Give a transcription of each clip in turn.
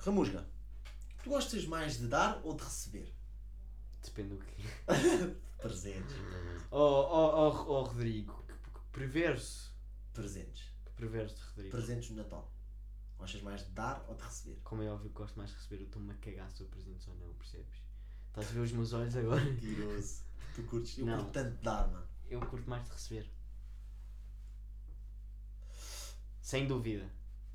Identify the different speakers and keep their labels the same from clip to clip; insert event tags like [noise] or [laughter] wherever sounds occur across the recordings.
Speaker 1: Ramusga, tu gostas mais de dar ou de receber?
Speaker 2: Depende do que. [laughs]
Speaker 1: Presentes.
Speaker 2: Oh, oh, oh, oh Rodrigo, perverso.
Speaker 1: Presentes.
Speaker 2: Perverso, Rodrigo.
Speaker 1: Presentes no Natal. Gostas mais de dar ou de receber?
Speaker 2: Como é óbvio que gosto mais de receber, eu estou-me a cagar se eu presentes ou não, percebes? Estás a ver os meus olhos agora?
Speaker 1: Mentiroso. Tu curtes. Eu
Speaker 2: Não.
Speaker 1: curto tanto de dar, mano.
Speaker 2: Eu curto mais de receber. Sem dúvida.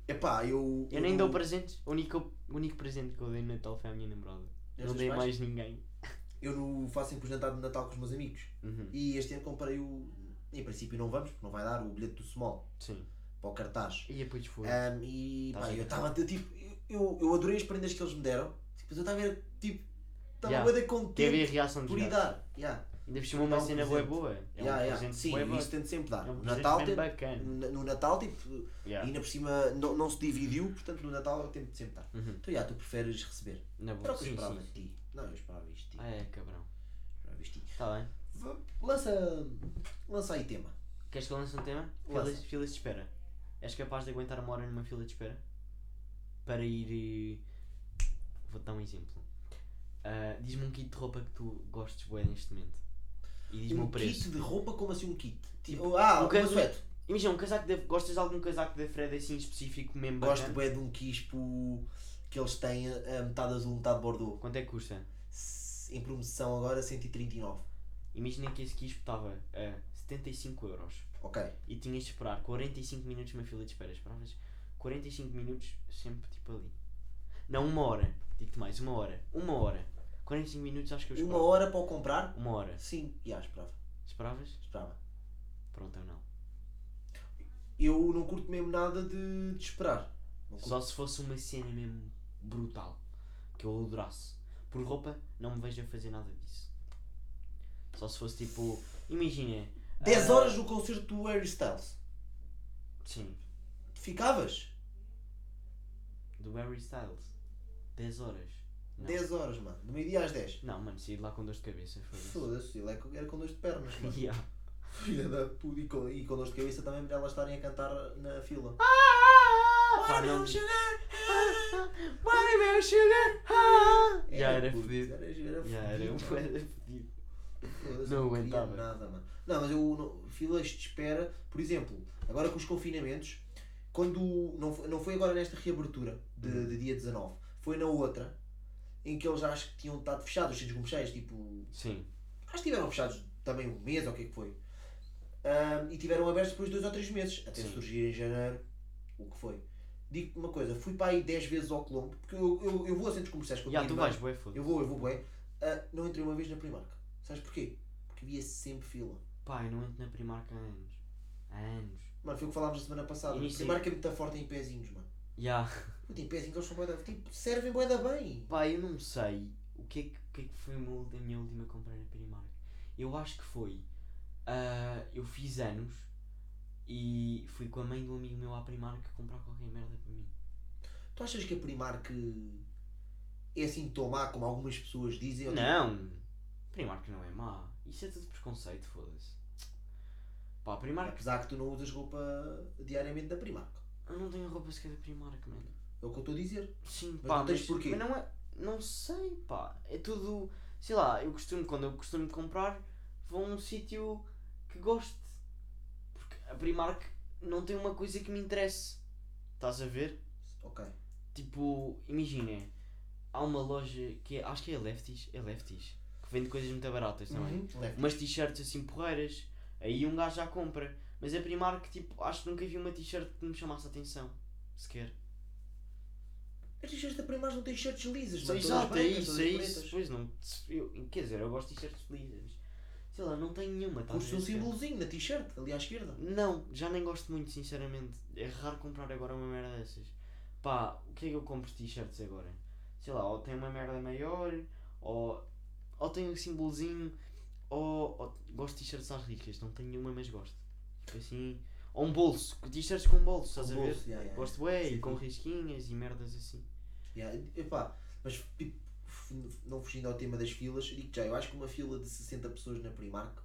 Speaker 1: Epá, eu.
Speaker 2: Eu nem dou presentes. O único, o único presente que eu dei no Natal foi à minha namorada. Não dei
Speaker 1: pais?
Speaker 2: mais ninguém.
Speaker 1: Eu não faço sempre o jantar de Natal com os meus amigos.
Speaker 2: Uhum.
Speaker 1: E este ano comprei o. Em princípio não vamos, porque não vai dar o bilhete do Small
Speaker 2: Sim.
Speaker 1: para o cartaz.
Speaker 2: E depois foi.
Speaker 1: Ahm, e
Speaker 2: Tá
Speaker 1: pá,
Speaker 2: bem.
Speaker 1: eu estava tipo. Eu, eu adorei as prendas que eles me deram. Tipo, eu estava a ver, tipo. Estava
Speaker 2: Yeah. Teve
Speaker 1: contente
Speaker 2: a reação dos
Speaker 1: por. Yeah.
Speaker 2: Ainda por cima uma
Speaker 1: um
Speaker 2: cena boa boa. É
Speaker 1: Yeah,
Speaker 2: um
Speaker 1: yeah. Sim,
Speaker 2: bom.
Speaker 1: isso tento sempre dar.
Speaker 2: É um
Speaker 1: Natal,
Speaker 2: bem
Speaker 1: tento-
Speaker 2: bacana.
Speaker 1: no, Natal, tipo.
Speaker 2: Yeah.
Speaker 1: E ainda por cima não, não se dividiu, portanto no Natal eu tento sempre dar.
Speaker 2: Uhum.
Speaker 1: Então, já, tu preferes receber.
Speaker 2: Na
Speaker 1: Era
Speaker 2: boa.
Speaker 1: o que eu
Speaker 2: Sim,
Speaker 1: esperava
Speaker 2: sim.
Speaker 1: de ti. Não, eu esperava isto de ti.
Speaker 2: Ah, é, cabrão.
Speaker 1: Esperava isto de ti.
Speaker 2: Está bem.
Speaker 1: Va- Lança, lança aí tema.
Speaker 2: Queres que eu lance um tema? Filas, filas de espera. És capaz de aguentar uma hora numa fila de espera? Para ir. eh, Vou-te dar um exemplo. Ah, diz-me um kit de roupa que tu gostes bem neste momento. E diz-me
Speaker 1: Um
Speaker 2: o preço.
Speaker 1: kit de roupa, como assim um kit? Tipo, ah,
Speaker 2: um
Speaker 1: um
Speaker 2: caso-
Speaker 1: suéte.
Speaker 2: Imagina, um casaco de... gostas de algum casaco da Fred assim específico mesmo
Speaker 1: Gosto bem de um quispo que eles têm a metade azul, metade bordeaux.
Speaker 2: Quanto é que custa?
Speaker 1: Em promoção agora 139.
Speaker 2: Imagina que esse quispo estava a 75 euros.
Speaker 1: Ok.
Speaker 2: E tinhas de esperar 45 minutos numa fila de espera. Esperavas 45 minutos sempre tipo ali. Não, uma hora. Digo-te mais, uma hora. Uma hora. 45 minutos acho que eu
Speaker 1: Uma
Speaker 2: esperava.
Speaker 1: hora para o comprar?
Speaker 2: Uma hora.
Speaker 1: Sim, já, esperava.
Speaker 2: Esperavas?
Speaker 1: Esperava.
Speaker 2: Pronto, eu não.
Speaker 1: Eu não curto mesmo nada de, de esperar.
Speaker 2: Só se fosse uma cena mesmo brutal. Que eu adorasse. Por roupa, não me vejo a fazer nada disso. Só se fosse tipo. Imagina.
Speaker 1: 10
Speaker 2: ah,
Speaker 1: horas no concerto do Harry Styles.
Speaker 2: Sim.
Speaker 1: Ficavas?
Speaker 2: Do Harry Styles. 10 horas. Não.
Speaker 1: 10 horas, mano. Do meio-dia às 10.
Speaker 2: Não, mano, saí de lá com dor de cabeça. Foda-se.
Speaker 1: Foda-se, ele é era com dor de pernas, mano. [laughs]
Speaker 2: Yeah.
Speaker 1: Filha da puta. E com, e com dor de cabeça também para elas estarem a cantar na fila.
Speaker 2: Pá, não-
Speaker 1: meu sugar?
Speaker 2: Vai, meu sugar! Ah! Já era fodido.
Speaker 1: Era, era
Speaker 2: Já era
Speaker 1: fodido, mano.
Speaker 2: era fodido. Não aguentava.
Speaker 1: nada, mano. Não, mas eu, não- filas de espera, por exemplo, agora com os confinamentos, quando. Não foi, não foi agora nesta reabertura de,
Speaker 2: Uhum.
Speaker 1: de dia 19, foi na outra, em que eles acho que tinham estado fechados, os centros comerciais, tipo.
Speaker 2: Sim.
Speaker 1: Acho que estiveram fechados também um mês ou o que é que foi. Ahm, e tiveram abertos depois de dois ou três meses, até
Speaker 2: Sim.
Speaker 1: surgir em janeiro o que foi. Digo-te uma coisa, fui para aí 10 vezes ao Colombo, porque eu, eu, eu vou a centros comerciais com a minha
Speaker 2: tu vais, bué,
Speaker 1: Eu vou, eu vou bem. Ah, não entrei uma vez na Primark. Sabes porquê? Porque havia sempre fila.
Speaker 2: Pá, eu não entro na Primark há anos. Há anos.
Speaker 1: Mano, foi o que falámos na semana passada.
Speaker 2: Início-
Speaker 1: Primark é muito forte em pezinhos, mano.
Speaker 2: Já.
Speaker 1: Puta, em pezinhos eles são bué da... Tipo, servem bué da bem.
Speaker 2: Pá, eu não sei o que é que, o que, é que foi a minha, última compra na Primark. Eu acho que foi. ah, eu fiz anos e fui com a mãe de um amigo meu à Primark comprar qualquer merda para mim.
Speaker 1: Tu achas que a Primark é assim tão má como algumas pessoas dizem? Ou
Speaker 2: Não! Primark não é má. Isso é tudo preconceito, foda-se. Pá,
Speaker 1: tipo,
Speaker 2: Primark.
Speaker 1: Apesar que tu não usas roupa diariamente da Primark.
Speaker 2: Eu não tenho roupa sequer da Primark, mano.
Speaker 1: É o que eu estou a dizer.
Speaker 2: Sim,
Speaker 1: Mas
Speaker 2: pá,
Speaker 1: não tens
Speaker 2: mas,
Speaker 1: porquê?
Speaker 2: mas não é. Não sei, pá. É tudo. Sei lá, eu costumo, quando eu costumo comprar, vou a um sítio que goste. Porque a Primark não tem uma coisa que me interesse. Estás a ver?
Speaker 1: Ok.
Speaker 2: Tipo, imagina, há uma loja que é, acho que é Lefties, é Lefties, que vende coisas muito baratas também.
Speaker 1: Uhum.
Speaker 2: Umas t-shirts assim porreiras, aí um gajo já compra. Mas a Primark, tipo, acho que nunca vi uma t-shirt que me chamasse a atenção. Sequer.
Speaker 1: As t-shirts da Primark não têm shirts lisas, todas
Speaker 2: Exato, é isso, é isso. Pois não, eu, quer dizer, eu gosto de t-shirts felizes, mas sei lá, não tenho nenhuma. tá
Speaker 1: um símbolozinho na t-shirt, ali à esquerda.
Speaker 2: Não, já nem gosto muito, sinceramente. É raro comprar agora uma merda dessas. Pá, o que é que eu compro de t-shirts agora? Sei lá, ou tem uma merda maior, ou, ou tem um símbolozinho, ou, ou gosto de t-shirts às ricas, não tenho nenhuma, mas gosto. Assim. Ou um bolso, t-shirts com bolso, estás a ver?
Speaker 1: bolso, yeah, yeah,
Speaker 2: Gosto com risquinhas e merdas assim.
Speaker 1: Yeah, epá, mas tipo, não fugindo ao tema das filas, digo já, eu acho que uma fila de 60 pessoas na Primark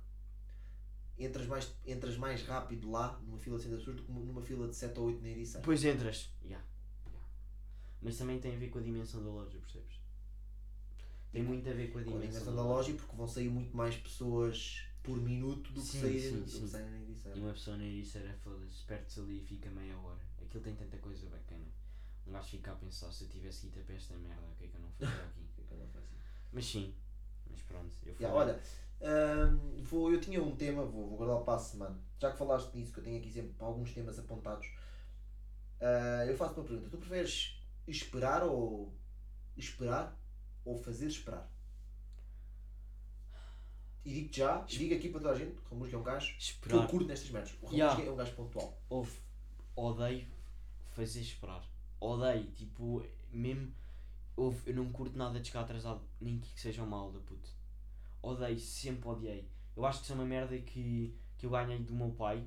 Speaker 1: entras mais, entras mais rápido lá numa fila de 60 pessoas do que numa fila de 7 ou 8 na Ericeira.
Speaker 2: Depois entras. Yeah. yeah. Mas também tem a ver com a dimensão da loja, percebes? Tem muito a ver com a
Speaker 1: Com a
Speaker 2: dimensão,
Speaker 1: dimensão da loja, porque vão sair muito mais pessoas por minuto do que
Speaker 2: Sim,
Speaker 1: sair
Speaker 2: sim,
Speaker 1: do que
Speaker 2: sim.
Speaker 1: na edição.
Speaker 2: E uma pessoa na Ericeira, foda-se, perde-se ali e fica meia hora. Aquilo tem tanta coisa bacana. Um gajo fica a pensar, se eu tivesse ido para esta merda, o que é que eu não fazia aqui?
Speaker 1: Fica lá fácil.
Speaker 2: Mas sim, mas pronto, eu fui.
Speaker 1: Yeah, olha, hum, vou, eu tinha um tema, vou, vou guardar para a semana. Já que falaste nisso, que eu tenho aqui sempre alguns temas apontados, ah, eu faço uma pergunta. Tu preferes esperar ou esperar ou fazer esperar? E digo já, digo aqui para toda a gente, o Ramusga é um gajo que eu
Speaker 2: Esperar.
Speaker 1: curto nestas merdas. O Ramusga
Speaker 2: Yeah.
Speaker 1: é um gajo pontual.
Speaker 2: Ouve, odeio fazer esperar. Odeio, tipo, mesmo. Ouve, eu não curto nada de chegar atrasado, nem que seja uma aula, puto. Odeio, sempre odiei. Eu acho que isso é uma merda que, que eu ganhei do meu pai,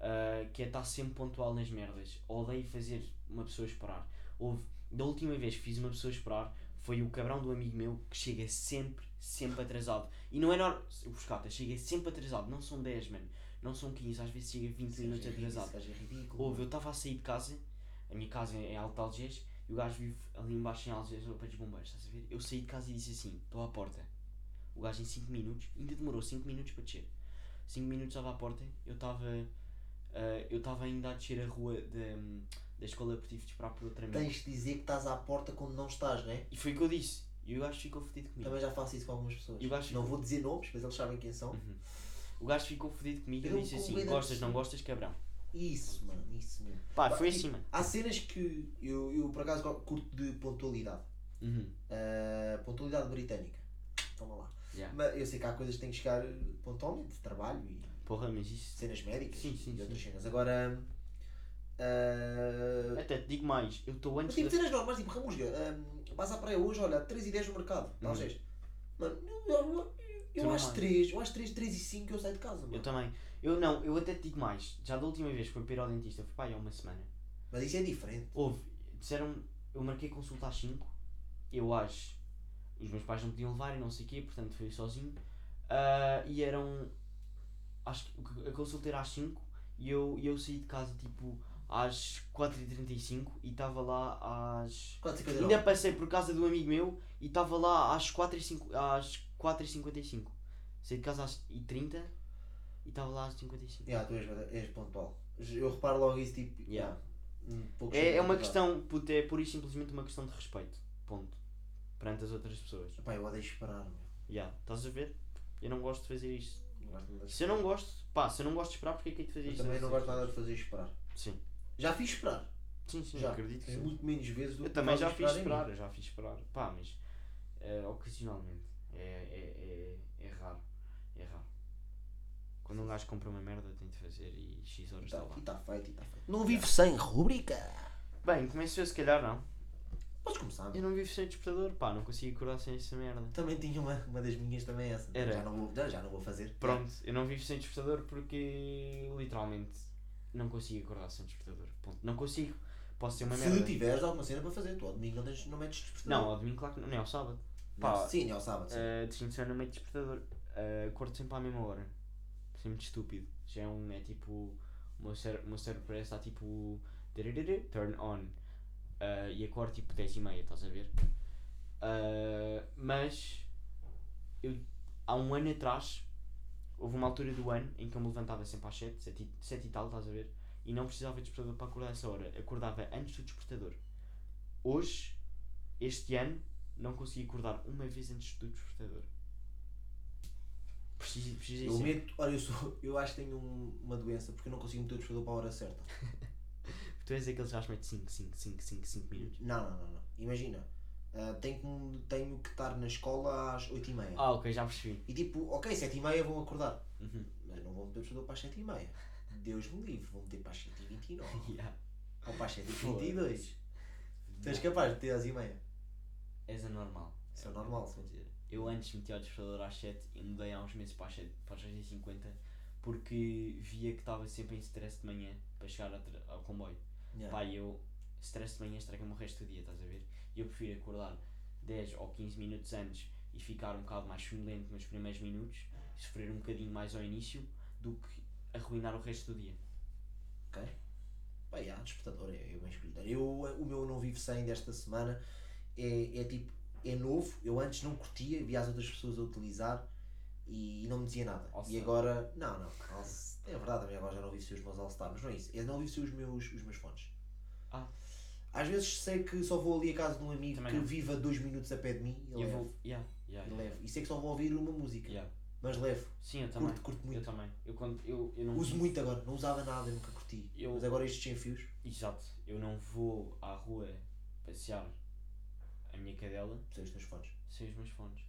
Speaker 2: ah, que é estar sempre pontual nas merdas. Odeio fazer uma pessoa esperar. Houve, da última vez que fiz uma pessoa esperar, foi o cabrão do amigo meu que chega sempre, sempre atrasado. E não é normal. O Buscata chega sempre atrasado. Não são 10, mano. Não são 15, às vezes chega 20 minutos atrasado.
Speaker 1: É ridículo.
Speaker 2: Houve, eu estava a sair de casa, a minha casa é em Alto de Algés, e o gajo vive ali embaixo em Algés, pé dos bombeiros, estás a ver? Eu saí de casa e disse assim, estou à porta. O gajo em 5 minutos, ainda demorou 5 minutos para descer. 5 minutos estava à porta, eu estava ah, eu estava ainda a descer a rua da, da escola de esperar por outra amiga.
Speaker 1: Tens de dizer que estás à porta quando não estás, não é?
Speaker 2: E foi o que eu disse. E o gajo ficou fodido comigo.
Speaker 1: Também já faço isso com algumas pessoas.
Speaker 2: E o gajo
Speaker 1: Não vou dizer nomes, mas eles sabem quem são.
Speaker 2: Uhum. O gajo ficou fodido comigo e
Speaker 1: Eu
Speaker 2: disse assim,
Speaker 1: convido a
Speaker 2: gostas, não
Speaker 1: pessoa.
Speaker 2: gostas, cabrão.
Speaker 1: Isso, mano, isso mesmo.
Speaker 2: Pá,
Speaker 1: Pá,
Speaker 2: foi
Speaker 1: tipo,
Speaker 2: assim, mano.
Speaker 1: Há cenas que eu, eu por acaso curto de pontualidade.
Speaker 2: Uhum.
Speaker 1: Uh, pontualidade britânica. Toma lá.
Speaker 2: Yeah.
Speaker 1: Mas eu sei que há coisas que têm que chegar pontualmente, trabalho e
Speaker 2: Porra, mas isso...
Speaker 1: cenas médicas
Speaker 2: Sim, sim,
Speaker 1: e outras cenas. Agora. Uh,
Speaker 2: Até te digo mais, eu estou
Speaker 1: mas
Speaker 2: antes
Speaker 1: tipo,
Speaker 2: da...
Speaker 1: cenas normais, tipo Ramusga, um, vais à praia hoje, olha, 3 e 10 no mercado,
Speaker 2: Uhum.
Speaker 1: Algés. Mano, eu, eu, eu, às
Speaker 2: mais.
Speaker 1: 3, eu às 3, 3 e 5 eu saio de casa, mano.
Speaker 2: Eu também. Eu não, eu até te digo mais. Já da última vez que fui para ir ao dentista, foi aí há uma semana.
Speaker 1: Mas isso é diferente.
Speaker 2: Houve, disseram eu marquei consulta às 5, eu às. Os meus pais não podiam levar e não sei o quê, portanto fui sozinho. Ah, e eram. Acho que a consulta era às 5 e eu, e eu saí de casa tipo às 4h35 e estava lá às.
Speaker 1: 4 e
Speaker 2: Ainda passei por casa de um amigo meu e estava lá às 4h50. Às 4h55. Saí de casa às 30 e estava lá às 55.
Speaker 1: Yeah, tu és, és pontual. Eu reparo logo isso, tipo,
Speaker 2: Yeah.
Speaker 1: um
Speaker 2: É, é uma questão, puto, é pura e simplesmente uma questão de respeito. Ponto. Perante as outras pessoas.
Speaker 1: Pá, eu odeio esperar, meu.
Speaker 2: Yeah, estás a ver? Eu não gosto de fazer isto. Se eu não gosto, pá, se eu não gosto de esperar, porque é que é de fazer
Speaker 1: Eu
Speaker 2: isto?
Speaker 1: também não gosto nada de fazer esperar.
Speaker 2: Sim,
Speaker 1: Já fiz esperar.
Speaker 2: sim, sim,
Speaker 1: já.
Speaker 2: acredito que
Speaker 1: Mas
Speaker 2: sim.
Speaker 1: muito menos vezes do
Speaker 2: Eu
Speaker 1: que
Speaker 2: também já fiz esperar, eu já fiz esperar. Pá, mas eh, ocasionalmente. É, é, é, é raro. É raro. Quando um gajo compra uma merda tem de fazer e X horas está
Speaker 1: tá,
Speaker 2: lá.
Speaker 1: e tá feito, e tá feito. Não vivo sem rúbrica.
Speaker 2: Bem, começo eu se calhar não.
Speaker 1: Podes começar.
Speaker 2: Eu não vivo sem despertador, pá, não consigo acordar sem essa merda.
Speaker 1: Também tinha uma, uma das minhas também essa.
Speaker 2: Era.
Speaker 1: Já não vou, já não vou fazer.
Speaker 2: Pronto, eu não vivo sem despertador porque literalmente não consigo acordar sem despertador. Ponto. Não consigo. Posso ter uma
Speaker 1: Se
Speaker 2: merda.
Speaker 1: tiveres alguma cena para fazer, tu ao domingo não, tens, não metes despertador.
Speaker 2: Não, ao domingo claro que não, nem ao sábado.
Speaker 1: Não,
Speaker 2: pá.
Speaker 1: Sim, é ao sábado. Sim.
Speaker 2: Uh, de fim de semana meto despertador. Uh, acordo sempre à mesma hora. Isso é muito estúpido. Já é um. É tipo. O meu cérebro, o meu cérebro parece estar tipo. tararara, Turn on. Uh, e acordo tipo 10 e meia, estás a ver? Uh, mas. Eu, há um ano atrás. Houve uma altura do ano em que eu me levantava sempre às 7, 7 e, 7 e tal, estás a ver? E não precisava de despertador para acordar essa hora. Acordava antes do despertador. Hoje, este ano, não consegui acordar uma vez antes do despertador. Preciso, preciso
Speaker 1: Eu meto, olha, eu, sou, eu acho que tenho um- uma doença porque eu não consigo meter o despertador para a hora certa. [laughs]
Speaker 2: Tu és aqueles gajos que metem 5, 5, 5, 5, 5 minutos.
Speaker 1: Não, não, não, não. Imagina, ah, tenho, tenho que estar na escola às 8h30.
Speaker 2: Ah, ok, já percebi.
Speaker 1: E tipo, ok, 7h30 vão acordar.
Speaker 2: Uhum.
Speaker 1: Mas não vão meter o despertador para as 7h30. Deus me livre, vão meter para as 7h29. [laughs]
Speaker 2: Yeah.
Speaker 1: Ou para as 7h22. Tu és capaz de ter às h
Speaker 2: És anormal.
Speaker 1: Isso é normal,
Speaker 2: Vou
Speaker 1: sim.
Speaker 2: dizer. Eu antes metia o despertador às 7 e mudei há uns meses para as 7, para as 6h50 porque via que estava sempre em stress de manhã para chegar ao ao comboio.
Speaker 1: Yeah.
Speaker 2: Pá, eu stress de manhã estraga-me o resto do dia, estás a ver? E eu prefiro acordar 10 ou 15 minutos antes e ficar um bocado mais sonolento nos primeiros minutos, sofrer um bocadinho mais ao início, do que arruinar o resto do dia.
Speaker 1: Ok. Pá, yeah, despertador, é, é bem escolhido. Eu, o meu não vivo sem desta semana é, é tipo, é novo. Eu antes não curtia, via as outras pessoas a utilizar e, não me dizia nada.
Speaker 2: All-Star.
Speaker 1: E agora, não, não. All- É verdade, também agora já não vivo sem os meus All-Star, mas não é isso. Eu não vivo sem os meus, os meus fones.
Speaker 2: Ah.
Speaker 1: Às vezes sei que só vou ali a casa de um amigo
Speaker 2: Também
Speaker 1: que
Speaker 2: não.
Speaker 1: vive a dois minutos a pé de mim e levo.
Speaker 2: vou. Yeah, yeah,
Speaker 1: E
Speaker 2: yeah.
Speaker 1: levo. E sei que só vou ouvir uma música. Mas levo.
Speaker 2: Sim, eu também.
Speaker 1: Curto, curto muito.
Speaker 2: Eu também. Eu, quando, eu, eu não
Speaker 1: Uso muito agora, não usava nada, nunca curti.
Speaker 2: Eu-
Speaker 1: Mas agora estes sem fios.
Speaker 2: Exato. Eu não vou à rua passear a minha cadela
Speaker 1: Sei os teus fones.
Speaker 2: sem os meus fones.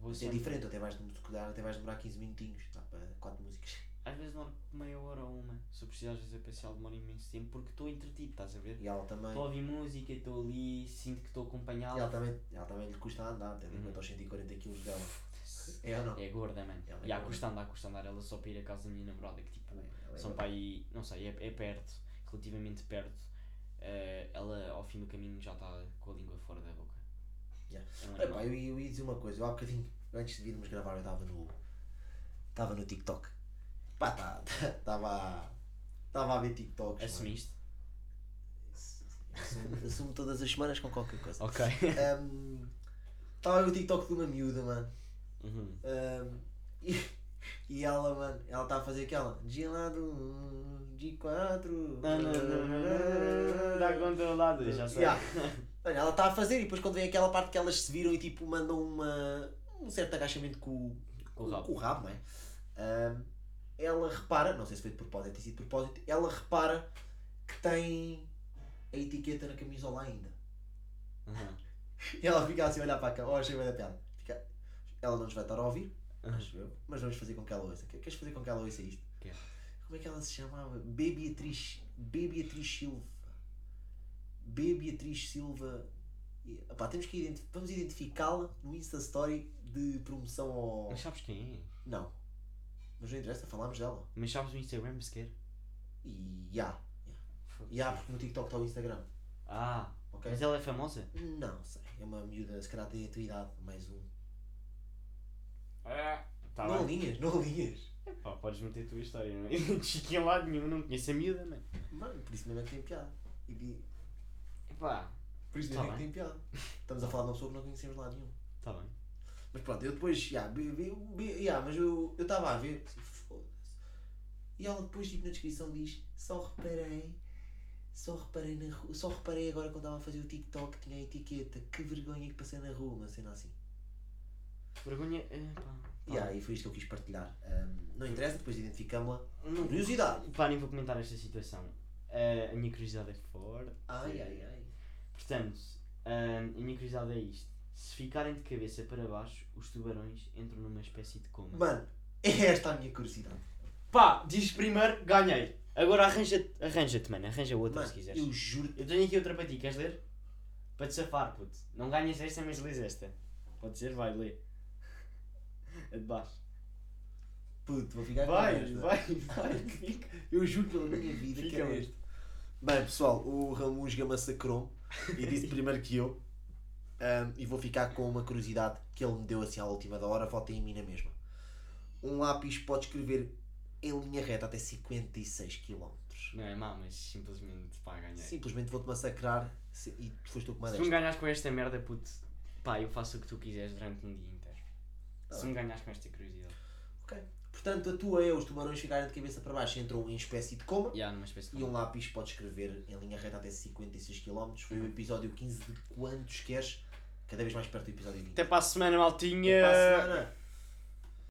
Speaker 2: Vou
Speaker 1: é
Speaker 2: sempre-
Speaker 1: diferente, até vais, calhar até vais demorar 15 minutinhos. Dá para 4 músicas.
Speaker 2: Às vezes demora meia hora ou uma. Se eu precisar às vezes a passear demora imenso tempo porque estou entretido, estás a ver?
Speaker 1: E ela também.
Speaker 2: Estou a ouvir música, estou ali, sinto que estou
Speaker 1: E
Speaker 2: acompanhado.
Speaker 1: ela também, ela também lhe custa andar, tendo em
Speaker 2: Uhum.
Speaker 1: conta os 140 kg dela. É ou não?
Speaker 2: É gorda, mano.
Speaker 1: Ela é
Speaker 2: e há custa andar, custa andar. Ela só para ir à casa da minha namorada, que tipo,
Speaker 1: é
Speaker 2: são para aí, não sei, é, é perto, relativamente perto. Eh, ela ao fim do caminho já está com a língua fora da boca.
Speaker 1: Yeah.
Speaker 2: É um
Speaker 1: Olha,
Speaker 2: animal.
Speaker 1: pá, eu, ia- eu ia dizer uma coisa, eu há bocadinho, antes de virmos gravar, eu estava no. Estava no TikTok. Pá, tá- estava. Estava a ver TikToks.
Speaker 2: Assumiste?
Speaker 1: Assumo, assumo todas as semanas com qualquer coisa.
Speaker 2: Ok.
Speaker 1: Estava a ver o TikTok de uma miúda, mano.
Speaker 2: Uhum.
Speaker 1: Ahm, e, e ela, mano, ela está a fazer aquela Gelado G4.
Speaker 2: Está controlado, já sei.
Speaker 1: Yeah. Mano, ela está a fazer e depois quando vem aquela parte que elas se viram e tipo mandam uma, um certo agachamento com, o-
Speaker 2: Com o rabo.
Speaker 1: com o rabo, não é? Ahm, ela repara, não sei se foi de propósito, tem sido de propósito, ela repara que tem a etiqueta na camisola ainda.
Speaker 2: Uhum. [laughs]
Speaker 1: E ela fica assim a olhar para a câmera, oh, achei bem da piada. Fica- Ela não nos vai estar a ouvir,
Speaker 2: Uhum.
Speaker 1: mas vamos fazer com que ela ouça. Que- Queres fazer com que ela ouça isto?
Speaker 2: Quero.
Speaker 1: Como é que ela se chamava? Beatriz. Beatriz Silva. Beatriz Silva. E, epá, temos que identi- vamos identificá-la no Insta Story de promoção ao.
Speaker 2: Mas sabes quem é?
Speaker 1: Não. Mas não interessa, falámos dela.
Speaker 2: Mas sabes o Instagram sequer?
Speaker 1: E já. Já, porque no TikTok está o Instagram.
Speaker 2: Ah,
Speaker 1: Ok?
Speaker 2: mas ela é famosa?
Speaker 1: Não sei. É uma miúda, se calhar tem a tua idade, mais um.
Speaker 2: Ah, tá
Speaker 1: não
Speaker 2: bem.
Speaker 1: linhas, não linhas.
Speaker 2: Pá, podes meter a tua história, não é? Eu não te em lado nenhum, não conheço a miúda, mano.
Speaker 1: Mano, por isso mesmo é que tem piada. E,
Speaker 2: Epá,
Speaker 1: por isso
Speaker 2: Tá
Speaker 1: mesmo é que tem piada. Estamos a falar de uma pessoa que não conhecemos lá nenhum.
Speaker 2: tá bem.
Speaker 1: Mas pronto, eu depois, já, já, mas eu eu estava a ver, assim, foda-se. E ela depois, tipo, na descrição diz: Só reparei, só reparei na rua, só reparei agora quando estava a fazer o TikTok que tinha a etiqueta, que vergonha que passei na rua, uma cena assim.
Speaker 2: Vergonha. eh, pá, tá
Speaker 1: Yeah, e foi isto que eu quis partilhar. Ahm, não interessa, depois identificamos-la. Curiosidade!
Speaker 2: Pá, nem vou comentar esta situação. Eh, a minha curiosidade é forte.
Speaker 1: Ai, ai, ai.
Speaker 2: Portanto, ah, a minha curiosidade é isto. Se ficarem de cabeça para baixo, os tubarões entram numa espécie de coma.
Speaker 1: Mano, [laughs] é esta a minha curiosidade.
Speaker 2: Pá, diz primeiro, ganhei. Agora arranja-te, arranja-te, mano. Arranja outra
Speaker 1: Mano,
Speaker 2: se quiseres.
Speaker 1: eu juro
Speaker 2: Eu tenho aqui outra para ti, queres ler? Para te safar, puto. Não ganhas esta, mas lês esta. Pode ser? Vai, lê. [laughs] É de baixo.
Speaker 1: Puto, vou ficar com
Speaker 2: Vai,
Speaker 1: esta.
Speaker 2: vai, vai. [laughs] fica.
Speaker 1: Eu juro pela minha vida que
Speaker 2: Fica
Speaker 1: era
Speaker 2: bem.
Speaker 1: este. Bem, pessoal, o Ramusga massacrou e disse primeiro que eu. Ahm, e vou ficar com uma curiosidade que ele me deu assim à última da hora. Votem em mim na mesma. Um lápis pode escrever em linha reta até 56 km.
Speaker 2: Não é má, mas simplesmente pá, ganhei.
Speaker 1: Simplesmente vou-te massacrar se- e foste tu que
Speaker 2: Se tu me
Speaker 1: mandaste.
Speaker 2: ganhas com esta merda, puto, pá, eu faço o que tu quiseres durante um dia inteiro.
Speaker 1: Tá
Speaker 2: Se
Speaker 1: bem.
Speaker 2: me ganhas com esta curiosidade.
Speaker 1: Ok. Portanto, a tua é os tubarões ficarem de cabeça para baixo entram em espécie de coma.
Speaker 2: E numa espécie de.
Speaker 1: E um lápis pode escrever em linha reta até 56 km. Foi o episódio 15 de quantos queres, cada vez mais perto do episódio 20.
Speaker 2: Até para a semana, maltinha!
Speaker 1: Até para a semana.